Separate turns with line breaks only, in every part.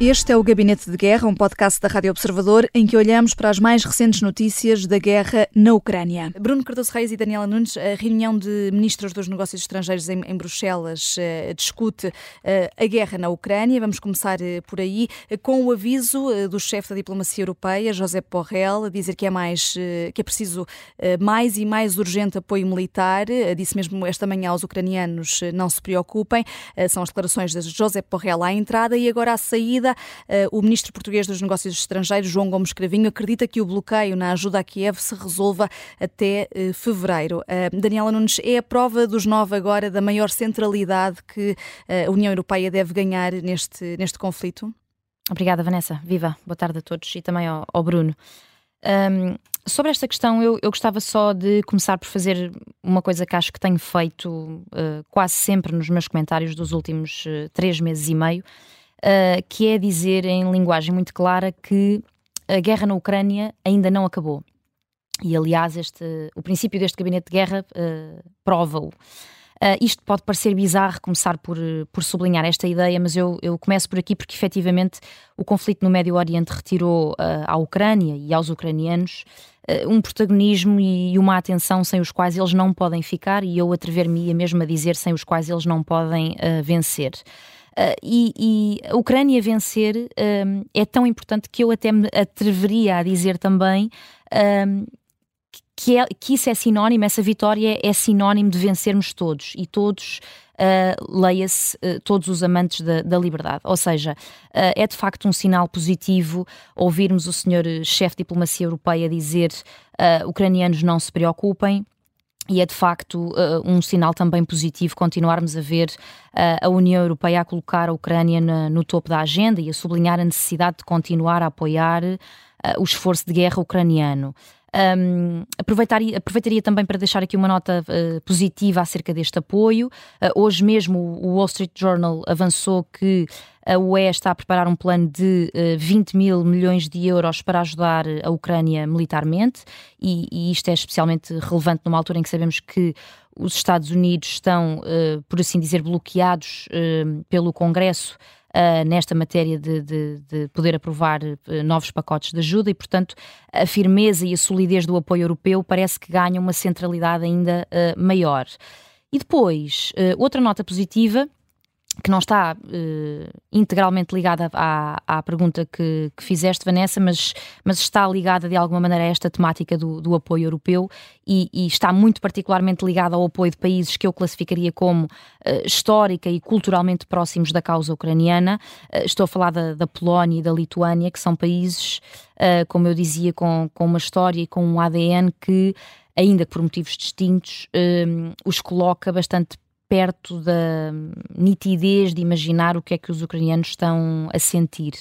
Este é o Gabinete de Guerra, um podcast da Rádio Observador em que olhamos para as mais recentes notícias da guerra na Ucrânia. Bruno Cardoso Reis e Daniela Nunes, a reunião de ministros dos negócios estrangeiros em, em Bruxelas uh, discute uh, a guerra na Ucrânia. Vamos começar uh, por aí com o aviso do chefe da diplomacia europeia, José Borrell, a dizer que é mais que é preciso mais e mais urgente apoio militar. disse mesmo esta manhã aos ucranianos não se preocupem. são as declarações de José Borrell à entrada e agora à saída eh, o ministro português dos Negócios Estrangeiros, João Gomes Cravinho, acredita que o bloqueio na ajuda a Kiev se resolva até eh, fevereiro. Eh, Daniela Nunes, é a prova dos nove agora da maior centralidade que a União Europeia deve ganhar neste, neste conflito?
Obrigada, Vanessa. Viva. Boa tarde a todos e também ao, ao Bruno. Um, sobre esta questão, eu, eu, gostava só de começar por fazer uma coisa que acho que tenho feito uh, quase sempre nos meus comentários dos últimos uh, três meses e meio, uh, que é dizer em linguagem muito clara que a guerra na Ucrânia ainda não acabou. E, aliás, este, o princípio deste gabinete de guerra uh, prova-o. Uh, isto pode parecer bizarro começar por, por sublinhar esta ideia, mas eu, eu começo por aqui porque efetivamente o conflito no Médio Oriente retirou uh, à Ucrânia e aos ucranianos uh, um protagonismo e uma atenção sem os quais eles não podem ficar, e eu atrever-me mesmo a dizer sem os quais eles não podem vencer. Uh, e, e, a Ucrânia vencer um, é tão importante que eu até me atreveria a dizer também um, que, é, que isso é sinónimo, essa vitória é sinónimo de vencermos todos e todos. Uh, leia-se uh, todos os amantes da, da liberdade. Ou seja, uh, é de facto um sinal positivo ouvirmos o senhor chefe de diplomacia europeia dizer ucranianos não se preocupem, e é de facto uh, um sinal também positivo continuarmos a ver uh, a União Europeia a colocar a Ucrânia na, no topo da agenda e a sublinhar a necessidade de continuar a apoiar uh, o esforço de guerra ucraniano. Um, aproveitaria, aproveitaria também para deixar aqui uma nota uh, positiva acerca deste apoio. Uh, hoje mesmo o Wall Street Journal avançou que a UE está a preparar um plano de uh, 20 mil milhões de euros para ajudar a Ucrânia militarmente, e, e isto é especialmente relevante numa altura em que sabemos que os Estados Unidos estão, uh, por assim dizer, bloqueados uh, pelo Congresso uh, nesta matéria de, de, de poder aprovar uh, novos pacotes de ajuda e, portanto, a firmeza e a solidez do apoio europeu parece que ganham uma centralidade ainda uh, maior. E depois, outra nota positiva que não está uh, integralmente ligada à, à pergunta que, que, fizeste, Vanessa, mas, mas está ligada de alguma maneira a esta temática do, do apoio europeu e, e, está muito particularmente ligada ao apoio de países que eu classificaria como uh, histórica e culturalmente próximos da causa ucraniana. Uh, estou a falar da, da, Polónia e da Lituânia, que são países, como eu dizia, com, com uma história e com um ADN que ainda que por motivos distintos, os coloca bastante perto da nitidez de imaginar o que é que os ucranianos estão a sentir.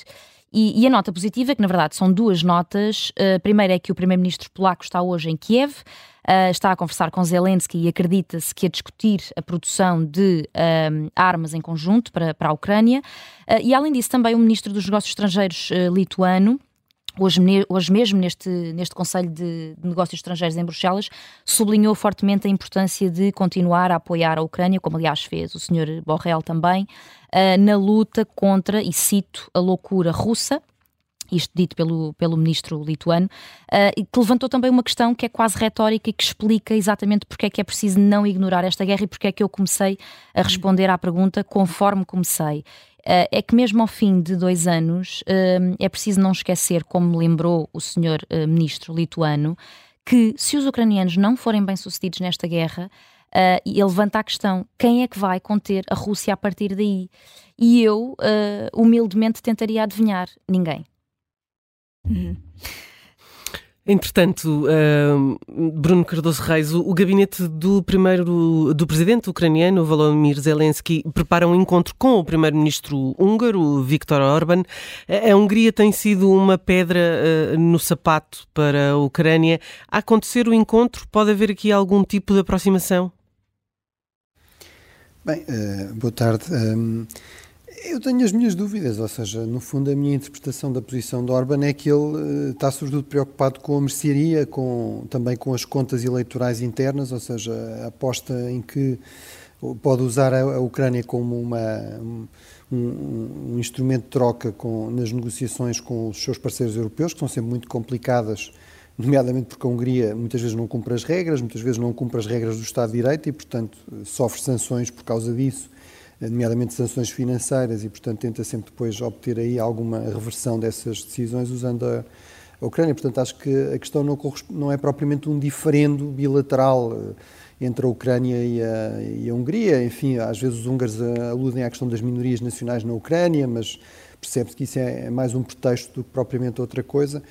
E, e a nota positiva, é que na verdade são duas notas. A primeira é que o primeiro-ministro polaco está hoje em Kiev, uh, está a conversar com Zelensky e acredita-se que a discutir a produção de uh, armas em conjunto para, para a Ucrânia. E além disso, também o ministro dos Negócios Estrangeiros lituano, Hoje, hoje mesmo, neste, neste Conselho de, Negócios Estrangeiros em Bruxelas, sublinhou fortemente a importância de continuar a apoiar a Ucrânia, como aliás fez o Sr. Borrell também, uh, na luta contra, e cito, a loucura russa, isto dito pelo, pelo ministro lituano, uh, que levantou também uma questão que é quase retórica e que explica exatamente porque é que é preciso não ignorar esta guerra e porque é que eu comecei a responder à pergunta conforme comecei. Uh, é que mesmo ao fim de dois anos uh, é preciso não esquecer, como lembrou o senhor uh, ministro lituano, que se os ucranianos não forem bem-sucedidos nesta guerra, uh, ele levanta a questão: quem é que vai conter a Rússia a partir daí? E eu, humildemente, tentaria adivinhar: ninguém.
Uhum. Entretanto, uh, Bruno Cardoso Reis, o, o, gabinete do primeiro do presidente ucraniano Volodymyr Zelensky prepara um encontro com o primeiro-ministro húngaro Viktor Orban. A, Hungria tem sido uma pedra uh, no sapato para a Ucrânia. A acontecer o encontro, pode haver aqui algum tipo de aproximação?
Bem, uh, boa tarde. Eu tenho as minhas dúvidas, ou seja, no fundo a minha interpretação da posição de Orban é que ele uh, está sobretudo preocupado com a mercearia, com, também com as contas eleitorais internas, ou seja, a aposta em que pode usar a, Ucrânia como uma, um, um, instrumento de troca com, nas negociações com os seus parceiros europeus, que são sempre muito complicadas, nomeadamente porque a Hungria muitas vezes não cumpre as regras, muitas vezes não cumpre as regras do Estado de Direito e, portanto, sofre sanções por causa disso, nomeadamente sanções financeiras, e, portanto, tenta sempre depois obter aí alguma reversão dessas decisões usando a, a Ucrânia. Portanto, acho que a questão não, não é propriamente um diferendo bilateral entre a Ucrânia e a, e a, Hungria. Enfim, às vezes os húngaros eh, aludem à questão das minorias nacionais na Ucrânia, mas percebe-se que isso é, é mais um pretexto do que propriamente outra coisa.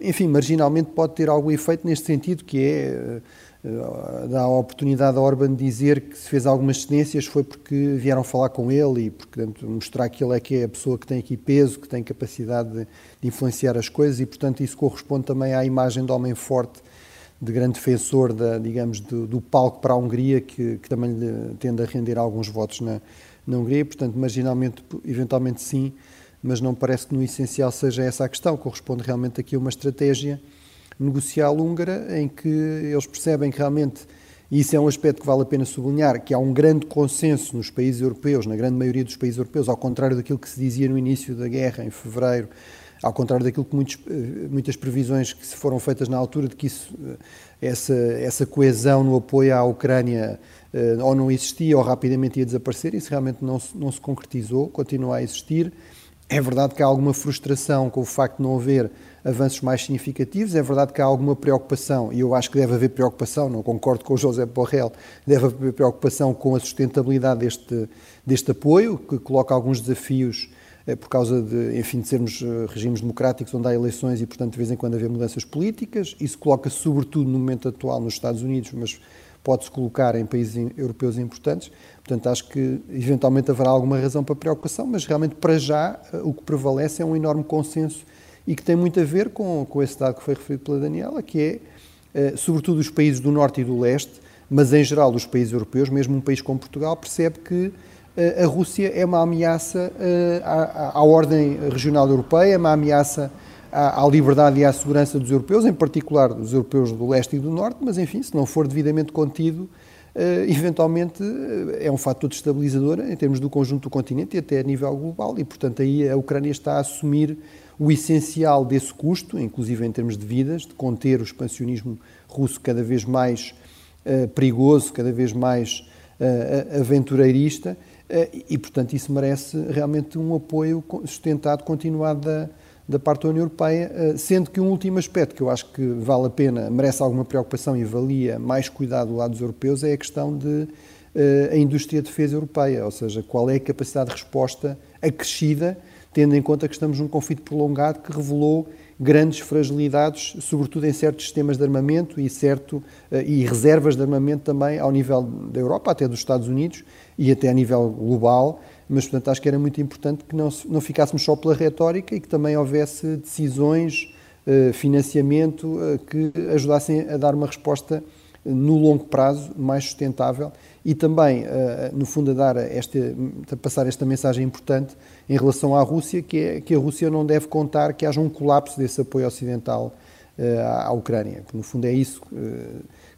Enfim, marginalmente pode ter algum efeito neste sentido, que é uh, dar a oportunidade a Orban dizer que se fez algumas cedências foi porque vieram falar com ele e, portanto, mostrar que ele é que é a pessoa que tem aqui peso, que tem capacidade de, de influenciar as coisas e, portanto, isso corresponde também à imagem de homem forte de grande defensor da, digamos, do, do palco para a Hungria, que, que, também lhe tende a render alguns votos na, na Hungria. Portanto, marginalmente, eventualmente sim, mas não parece que no essencial seja essa a questão. Corresponde realmente aqui a uma estratégia negocial húngara em que eles percebem que realmente, e isso é um aspecto que vale a pena sublinhar, que há um grande consenso nos países europeus, na grande maioria dos países europeus, ao contrário daquilo que se dizia no início da guerra, em fevereiro, ao contrário daquilo que muitos, eh, muitas previsões que se foram feitas na altura de que isso, eh, essa, essa coesão no apoio à Ucrânia eh, ou não existia ou rapidamente ia desaparecer, isso realmente não se, não se concretizou, continua a existir. É verdade que há alguma frustração com o facto de não haver avanços mais significativos, é verdade que há alguma preocupação, e eu acho que deve haver preocupação, não concordo com o José Borrell, deve haver preocupação com a sustentabilidade deste, deste apoio, que coloca alguns desafios é por causa de, enfim, de sermos eh, regimes democráticos onde há eleições e, portanto, de vez em quando haver mudanças políticas. Isso coloca-se, sobretudo, no momento atual nos Estados Unidos, mas pode-se colocar em países europeus importantes. Portanto, acho que eventualmente haverá alguma razão para preocupação, mas realmente, para já, eh, o que prevalece é um enorme consenso e que tem muito a ver com, com esse dado que foi referido pela Daniela, que é, sobretudo, os países do Norte e do Leste, mas em geral os países europeus, mesmo um país como Portugal, percebe que a Rússia é uma ameaça eh, à, à, ordem regional europeia, é uma ameaça à, à, liberdade e à segurança dos europeus, em particular dos europeus do leste e do norte, mas enfim, se não for devidamente contido, eh, eventualmente eh, é um fator destabilizador em termos do conjunto do continente e até a nível global, e portanto aí a Ucrânia está a assumir o essencial desse custo, inclusive em termos de vidas, de conter o expansionismo russo cada vez mais uh, perigoso, cada vez mais uh, aventureirista, eh, e, portanto, isso merece realmente um apoio sustentado, continuado da, da parte da União Europeia, sendo que um último aspecto que eu acho que vale a pena, merece alguma preocupação e valia mais cuidado do lado dos europeus, é a questão de a indústria de defesa europeia, ou seja, qual é a capacidade de resposta acrescida, tendo em conta que estamos num conflito prolongado que revelou grandes fragilidades, sobretudo em certos sistemas de armamento e, certo, e reservas de armamento também ao nível da Europa, até dos Estados Unidos, e até a nível global, mas portanto acho que era muito importante que não, não ficássemos só pela retórica e que também houvesse decisões, eh, financiamento eh, que ajudassem a dar uma resposta no longo prazo mais sustentável e também, eh, no fundo, a, dar esta, a passar esta mensagem importante em relação à Rússia, que é que a Rússia não deve contar que haja um colapso desse apoio ocidental à Ucrânia. No fundo, é isso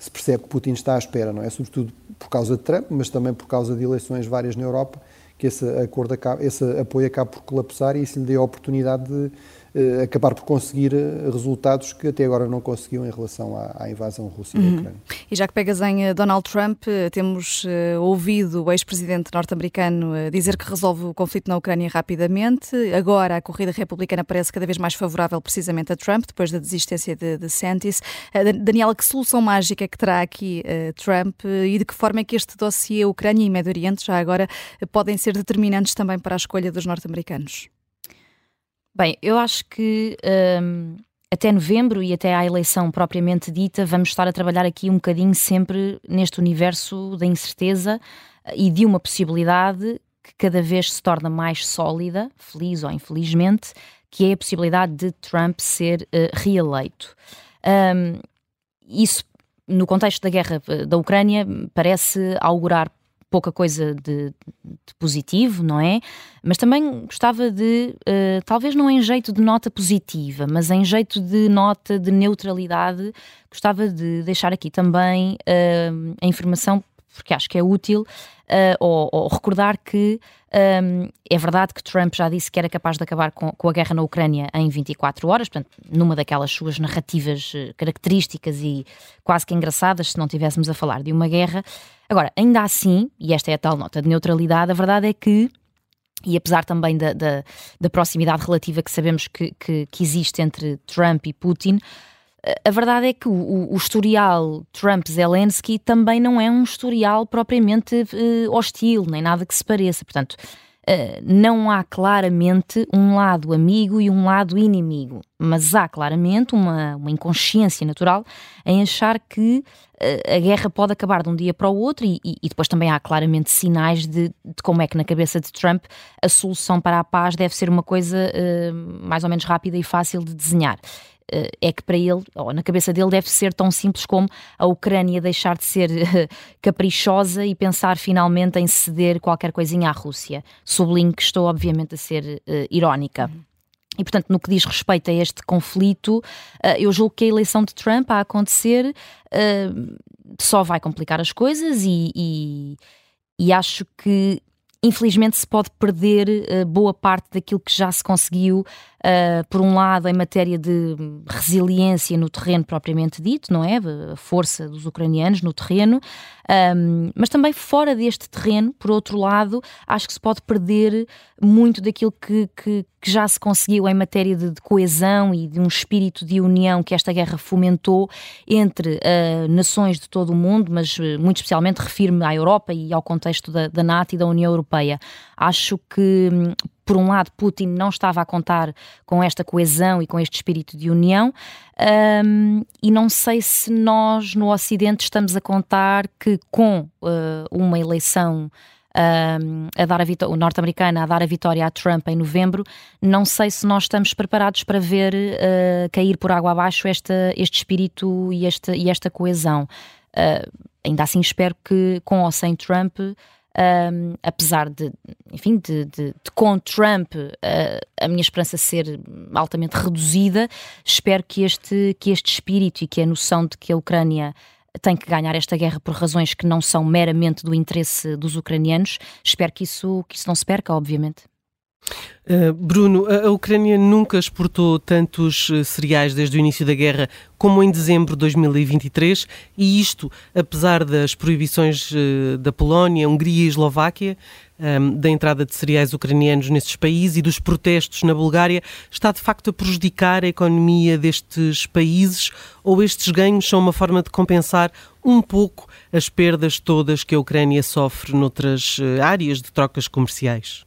se percebe que Putin está à espera, não é? Sobretudo por causa de Trump, mas também por causa de eleições várias na Europa, que esse, acordo acabe, esse apoio acabe por colapsar e isso lhe dê a oportunidade de uh, acabar por conseguir eh, resultados que até agora não conseguiu em relação à, à invasão russa uhum. da Ucrânia.
E já que pegas em eh, Donald Trump, temos uh, ouvido o ex-presidente norte-americano uh, dizer que resolve o conflito na Ucrânia rapidamente. Agora a corrida republicana parece cada vez mais favorável precisamente a Trump, depois da desistência de, de Santis. Daniela, que solução mágica é que terá aqui Trump e de que forma é que este dossiê Ucrânia e Médio Oriente já agora podem ser determinantes também para a escolha dos norte-americanos?
Bem, eu acho que um, até novembro e até à eleição propriamente dita, vamos estar a trabalhar aqui um bocadinho sempre neste universo da incerteza eh, e de uma possibilidade que cada vez se torna mais sólida, feliz ou infelizmente, que é a possibilidade de Trump ser uh, reeleito. Um, isso, no contexto da guerra eh, da Ucrânia, parece augurar pouca coisa de, de, positivo, não é? Mas também gostava de, uh, talvez não em jeito de nota positiva, mas em jeito de nota de neutralidade, gostava de deixar aqui também uh, a informação porque acho que é útil uh, ou, ou, recordar que um, é verdade que Trump já disse que era capaz de acabar com, com, a guerra na Ucrânia em 24 horas, portanto, numa daquelas suas narrativas características e quase que engraçadas, se não estivéssemos a falar de uma guerra. Agora, ainda assim, e esta é a tal nota de neutralidade, a verdade é que e apesar também da, da, da proximidade relativa que sabemos que, que, que, existe entre Trump e Putin, a verdade é que o, o historial Trump-Zelensky também não é um historial propriamente uh, hostil, nem nada que se pareça. Portanto, Uh, não há claramente um lado amigo e um lado inimigo, mas há claramente uma, uma inconsciência natural em achar que uh, a guerra pode acabar de um dia para o outro, e, e, e depois também há claramente sinais de, de, como é que na cabeça de Trump a solução para a paz deve ser uma coisa mais ou menos rápida e fácil de desenhar é que para ele, ou na cabeça dele, deve ser tão simples como a Ucrânia deixar de ser caprichosa e pensar finalmente em ceder qualquer coisinha à Rússia. Sublinho que estou, obviamente, a ser uh, irónica. Uhum. E, portanto, no que diz respeito a este conflito, eu julgo que a eleição de Trump a acontecer só vai complicar as coisas e, e, e acho que infelizmente se pode perder uh, boa parte daquilo que já se conseguiu, uh, por um lado, em matéria de resiliência no terreno propriamente dito, não é? A força dos ucranianos no terreno, um, mas também fora deste terreno, por outro lado, acho que se pode perder muito daquilo que, que, que já se conseguiu em matéria de, de, coesão e de um espírito de união que esta guerra fomentou entre uh, nações de todo o mundo, mas uh, muito especialmente refiro-me à Europa e ao contexto da, da NATO e da União Europeia. Acho que hum, por um lado, Putin não estava a contar com esta coesão e com este espírito de união, um, e não sei se nós no Ocidente estamos a contar que com uh, uma eleição um, a dar a norte-americana a dar a vitória a Trump em novembro, não sei se nós estamos preparados para ver uh, cair por água abaixo esta, este espírito e esta, e esta coesão. Uh, ainda assim espero que com ou sem Trump um, apesar de, enfim, de, de, de com Trump uh, a minha esperança ser altamente reduzida, espero que este, que este espírito e que a noção de que a Ucrânia tem que ganhar esta guerra por razões que não são meramente do interesse dos ucranianos, espero que isso, que isso não se perca, obviamente.
Uh, Bruno, a, Ucrânia nunca exportou tantos uh, cereais desde o início da guerra como em dezembro de 2023, e isto apesar das proibições uh, da Polónia, Hungria e Eslováquia um, da entrada de cereais ucranianos nesses países e dos protestos na Bulgária, está de facto a prejudicar a economia destes países ou estes ganhos são uma forma de compensar um pouco as perdas todas que a Ucrânia sofre noutras áreas de trocas comerciais?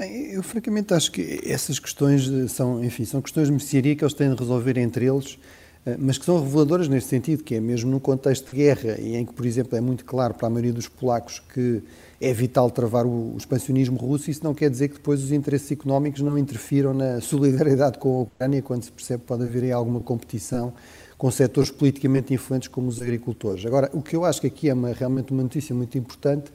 Bem, eu francamente acho que essas questões são, enfim, são questões de mercearia que eles têm de resolver entre eles, eh, mas que são reveladoras nesse sentido, que é mesmo no contexto de guerra, e em que, por exemplo, é muito claro para a maioria dos polacos que é vital travar o, expansionismo russo, isso não quer dizer que depois os interesses económicos não interfiram na solidariedade com a Ucrânia, quando se percebe que pode haver aí alguma competição com setores politicamente influentes como os agricultores. Agora, o que eu acho que aqui é uma, realmente uma notícia muito importante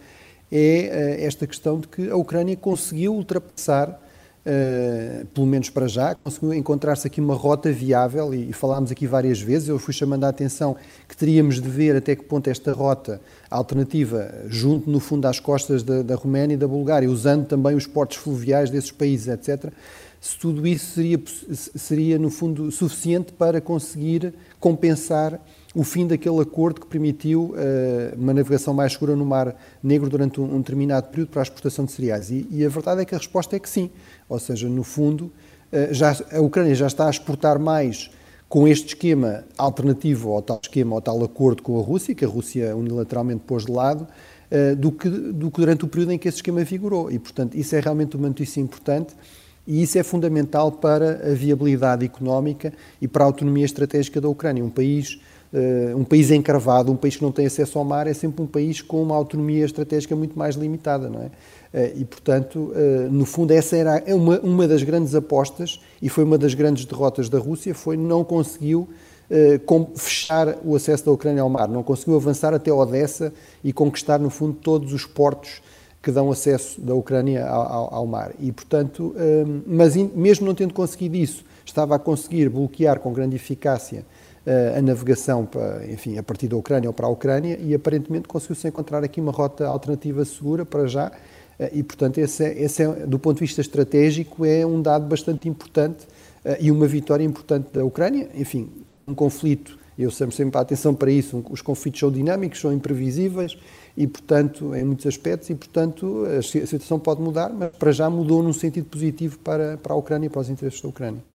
é uh, esta questão de que a Ucrânia conseguiu ultrapassar, uh, pelo menos para já, conseguiu encontrar-se aqui uma rota viável, e, e, falámos aqui várias vezes, eu fui chamando a atenção que teríamos de ver até que ponto esta rota alternativa, junto no fundo às costas da, da Roménia e da Bulgária, usando também os portos fluviais desses países, etc., se tudo isso seria, seria, no fundo, suficiente para conseguir compensar o fim daquele acordo que permitiu uh, uma navegação mais segura no Mar Negro durante um, um determinado período para a exportação de cereais. E, e, a verdade é que a resposta é que sim. Ou seja, no fundo, uh, já, a Ucrânia já está a exportar mais com este esquema alternativo ao tal esquema, ao tal acordo com a Rússia, que a Rússia unilateralmente pôs de lado, uh, do, que, do que durante o período em que esse esquema vigorou. E, portanto, isso é realmente uma notícia importante e isso é fundamental para a viabilidade económica e para a autonomia estratégica da Ucrânia. Um país um país encravado, um país que não tem acesso ao mar, é sempre um país com uma autonomia estratégica muito mais limitada, não é? Uh, e, portanto, uh, no fundo, essa era uma, uma das grandes apostas e foi uma das grandes derrotas da Rússia, foi não conseguiu fechar o acesso da Ucrânia ao mar, não conseguiu avançar até Odessa e conquistar, no fundo, todos os portos que dão acesso da Ucrânia ao, ao, ao mar. E, portanto, mas mesmo não tendo conseguido isso, estava a conseguir bloquear com grande eficácia a navegação para, enfim, a partir da Ucrânia ou para a Ucrânia e aparentemente conseguiu-se encontrar aqui uma rota alternativa segura para já e, portanto, esse, é, esse é, do ponto de vista estratégico, é um dado bastante importante e uma vitória importante da Ucrânia. Enfim, um conflito, eu sempre sempre a atenção para isso, os conflitos são dinâmicos, são imprevisíveis e, portanto, em muitos aspectos, e, portanto, a situação pode mudar, mas para já mudou num sentido positivo para, para a Ucrânia e para os interesses da Ucrânia.